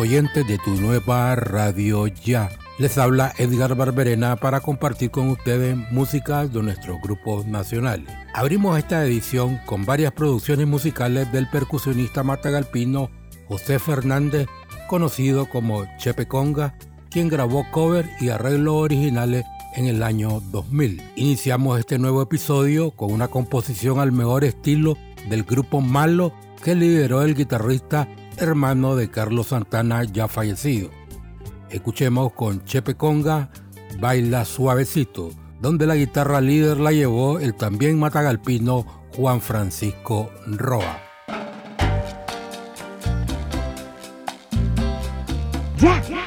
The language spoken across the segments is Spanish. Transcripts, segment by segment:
Oyentes de tu nueva radio ya. Les habla Edgar Barberena para compartir con ustedes música de nuestros grupos nacionales. Abrimos esta edición con varias producciones musicales del percusionista matagalpino José Fernández, conocido como Chepe Conga, quien grabó cover y arreglos originales en el año 2000. Iniciamos este nuevo episodio con una composición al mejor estilo del grupo Malo que lideró el guitarrista hermano de Carlos Santana ya fallecido. Escuchemos con Chepe Conga, Baila Suavecito, donde la guitarra líder la llevó el también matagalpino Juan Francisco Roa. Ya.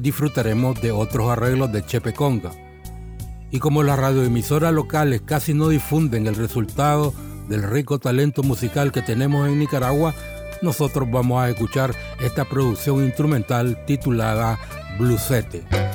Disfrutaremos de otros arreglos de Chepe Conga. Y como las radioemisoras locales casi no difunden el resultado del rico talento musical que tenemos en Nicaragua, nosotros vamos a escuchar esta producción instrumental titulada Blusete.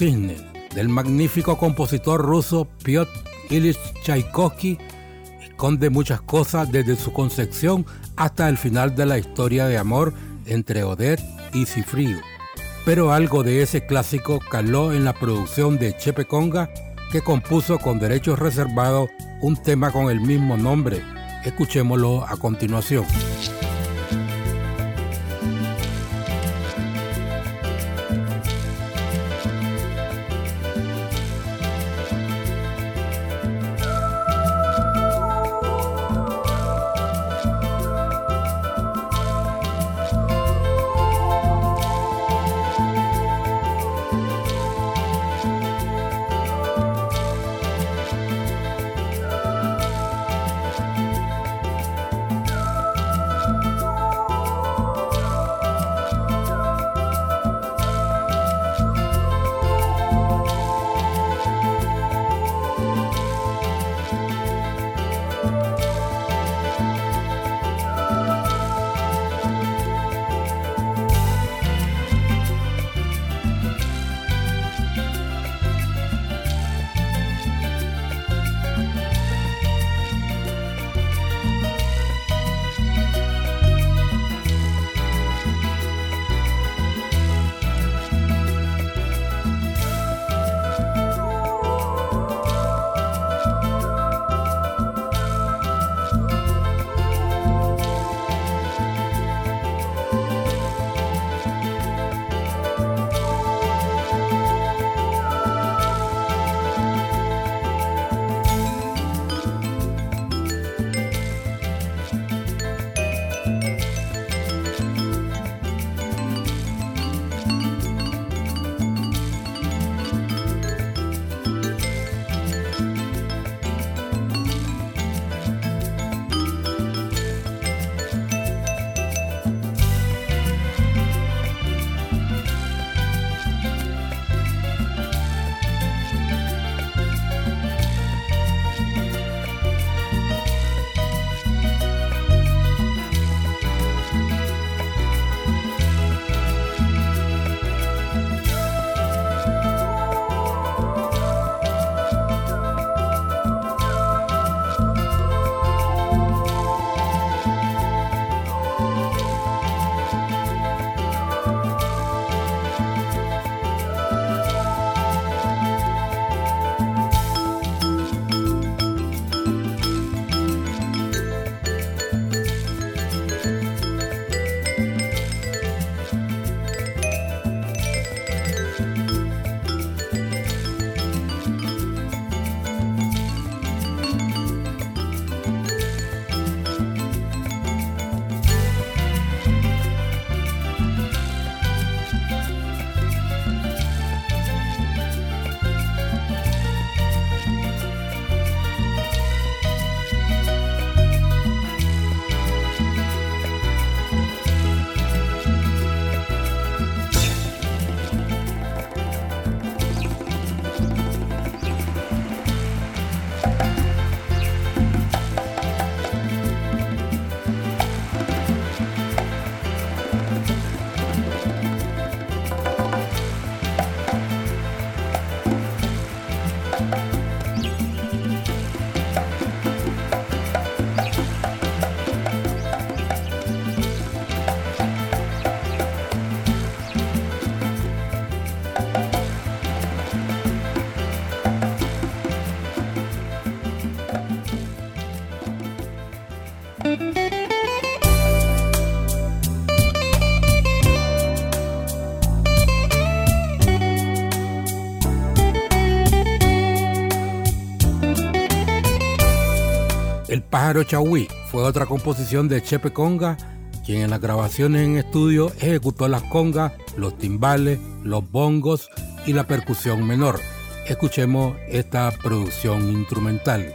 Cisnes, del magnífico compositor ruso Piotr Ilyich Tchaikovsky, esconde muchas cosas desde su concepción hasta el final de la historia de amor entre Odette y Cifrido. Pero algo de ese clásico caló en la producción de Chepe Conga, que compuso con derechos reservados un tema con el mismo nombre. Escuchémoslo a continuación. Pájaro Chauí fue otra composición de Chepe Conga, quien en las grabaciones en estudio ejecutó las congas, los timbales, los bongos y la percusión menor. Escuchemos esta producción instrumental.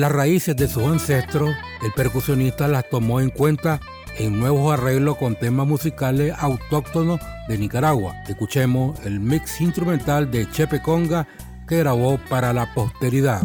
Las raíces de sus ancestros, el percusionista las tomó en cuenta en nuevos arreglos con temas musicales autóctonos de Nicaragua. Escuchemos el mix instrumental de Chepe Conga que grabó para la posteridad.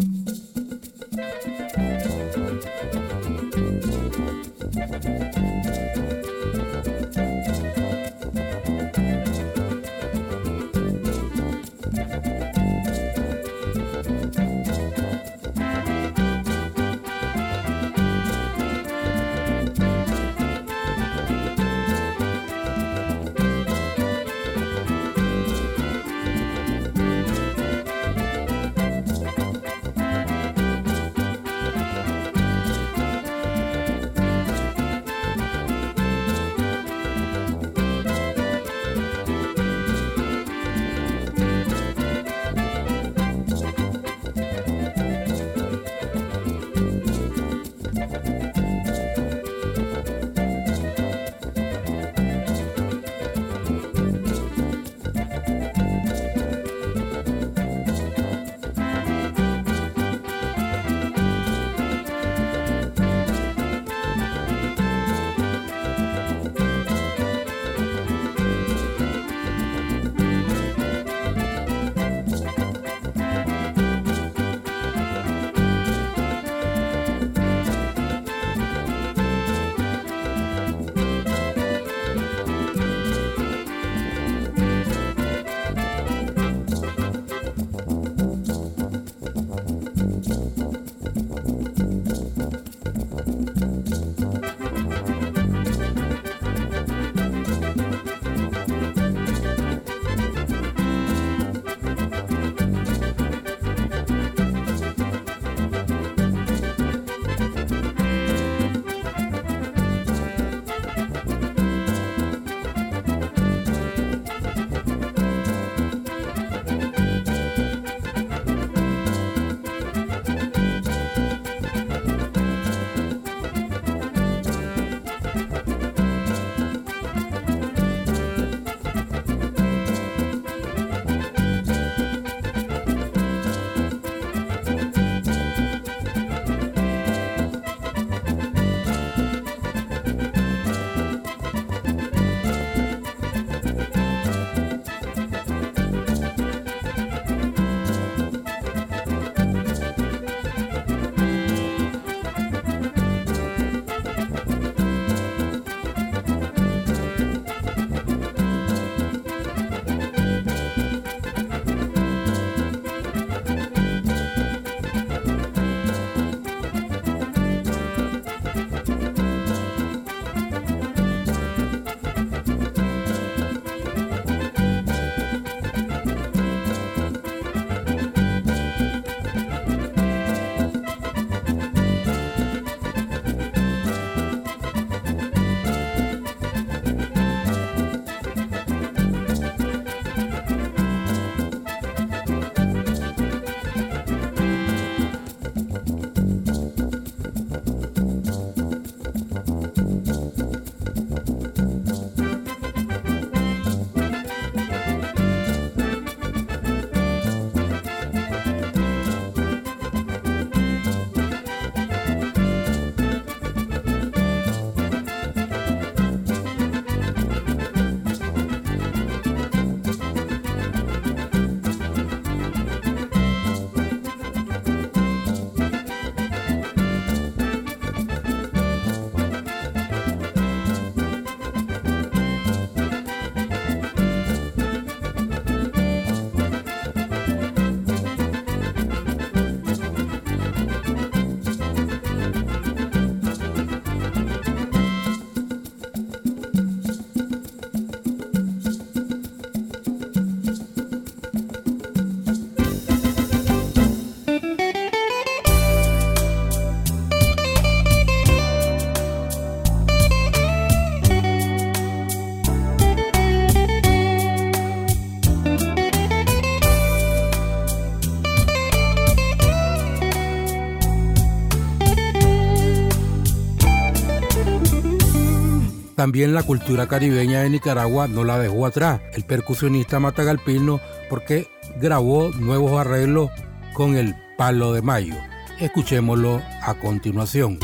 También la cultura caribeña de Nicaragua no la dejó atrás. El percusionista Matagalpino porque grabó nuevos arreglos con el palo de mayo. Escuchémoslo a continuación.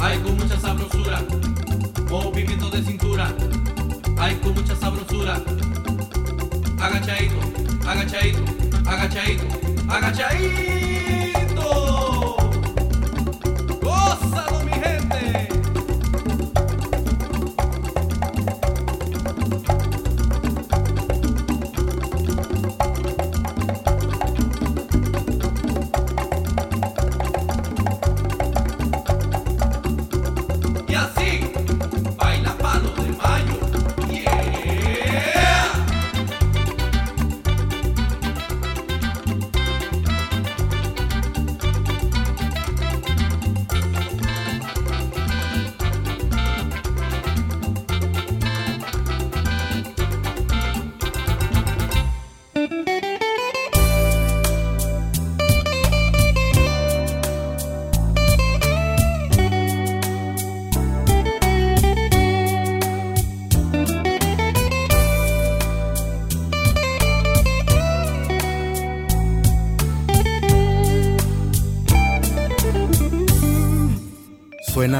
Ay, con mucha sabrosura, movimiento de cintura. Ay, con mucha sabrosura. Agachadito, agachadito, agachadito, agachadito.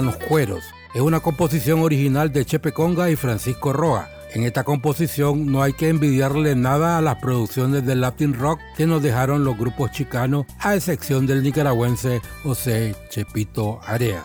Los cueros. Es una composición original de Chepe Conga y Francisco Roa. En esta composición no hay que envidiarle nada a las producciones del Latin Rock que nos dejaron los grupos chicanos, a excepción del nicaragüense José Chepito Area.